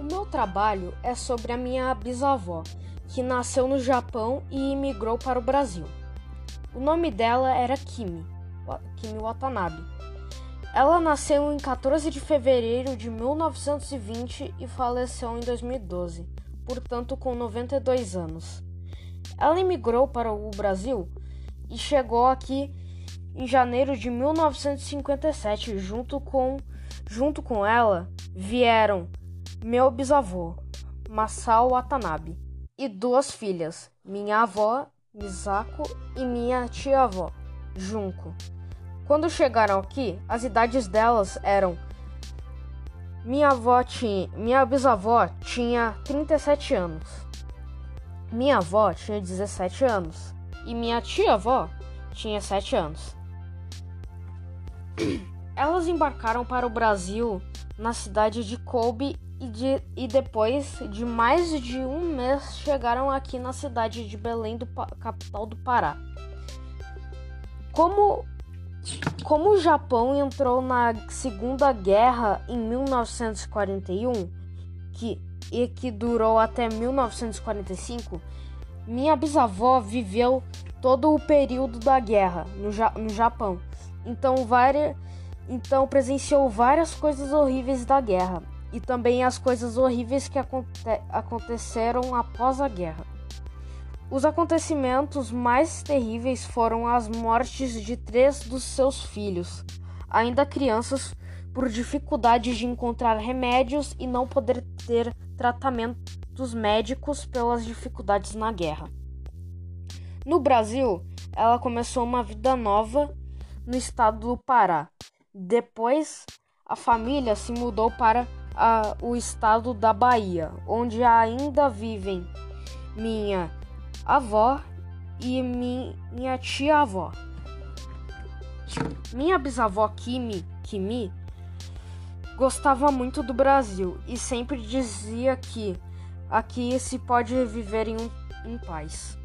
meu trabalho é sobre a minha bisavó, que nasceu no Japão e imigrou para o Brasil. O nome dela era Kimi, Kimi Watanabe. Ela nasceu em 14 de fevereiro de 1920 e faleceu em 2012, portanto com 92 anos. Ela imigrou para o Brasil e chegou aqui em janeiro de 1957. Junto com, junto com ela vieram meu bisavô, Masao Watanabe, e duas filhas, minha avó, Misako, e minha tia-avó, Junko. Quando chegaram aqui, as idades delas eram minha avó tinha, minha bisavó tinha 37 anos. Minha avó tinha 17 anos e minha tia-avó tinha 7 anos. Elas embarcaram para o Brasil na cidade de Kobe e, de, e depois de mais de um mês chegaram aqui na cidade de Belém, do, capital do Pará. Como, como o Japão entrou na Segunda Guerra em 1941 que, e que durou até 1945, minha bisavó viveu todo o período da guerra no, no Japão. Então, várias, então presenciou várias coisas horríveis da guerra e também as coisas horríveis que aconte aconteceram após a guerra. Os acontecimentos mais terríveis foram as mortes de três dos seus filhos, ainda crianças, por dificuldade de encontrar remédios e não poder ter tratamentos médicos pelas dificuldades na guerra. No Brasil, ela começou uma vida nova no estado do Pará. Depois, a família se mudou para a, o estado da Bahia, onde ainda vivem minha avó e minha tia-avó. Minha bisavó Kimi, Kimi gostava muito do Brasil e sempre dizia que aqui se pode viver em, em paz.